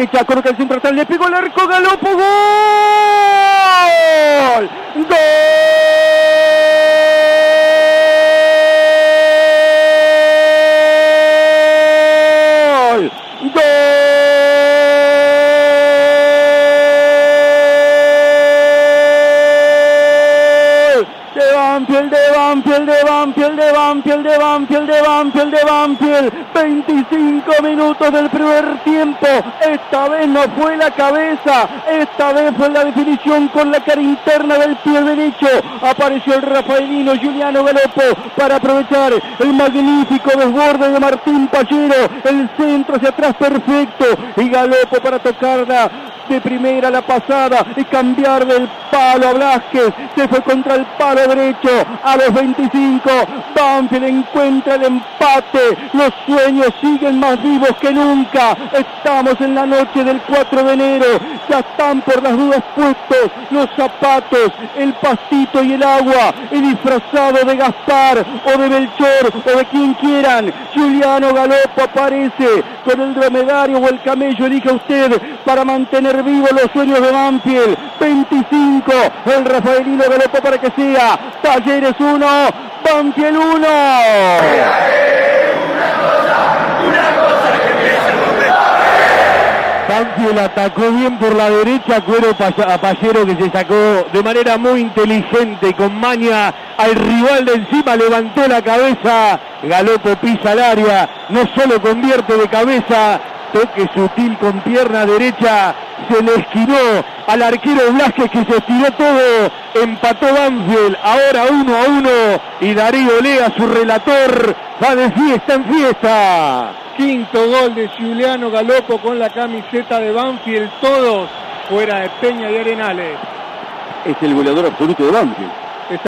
derecha, coloca el centro le pegó el arco, Galopo. Gol. Banfield, de Banfield, de Banfield, de Banfield, de Banfield, de Banfield, de Banfield. 25 minutos del primer tiempo. Esta vez no fue la cabeza, esta vez fue la definición con la cara interna del pie derecho. Apareció el rafaelino Juliano Galopo para aprovechar el magnífico desborde de Martín Pallero. El centro hacia atrás perfecto y Galopo para tocarla de primera la pasada y cambiar del palo a Blasquez. Se fue contra el palo derecho a los 25. Banfield encuentra el empate. Los sueños siguen más vivos que nunca. Estamos en la noche del 4 de enero. Ya están por las dudas puestos los zapatos, el pastito y el agua. Y disfrazado de Gaspar o de Belchor o de quien quieran. Juliano Galopo aparece con el dromedario o el camello. Elija usted para mantener vivos los sueños de Banfield. 25. El Rafaelino Galopo para que sea. Talleres 1. Banfield 1. Banfield atacó bien por la derecha, Cuero a Pallero que se sacó de manera muy inteligente con maña al rival de encima, levantó la cabeza, Galopo pisa al área, no solo convierte de cabeza, toque sutil con pierna derecha, se le esquinó al arquero Blasquez que se estiró todo, empató Banfield, ahora uno a uno. Y Darío Lea, su relator, va de fiesta en fiesta. Quinto gol de Juliano Galopo con la camiseta de Banfield, todos fuera de Peña y Arenales. Es el goleador absoluto de Banfield.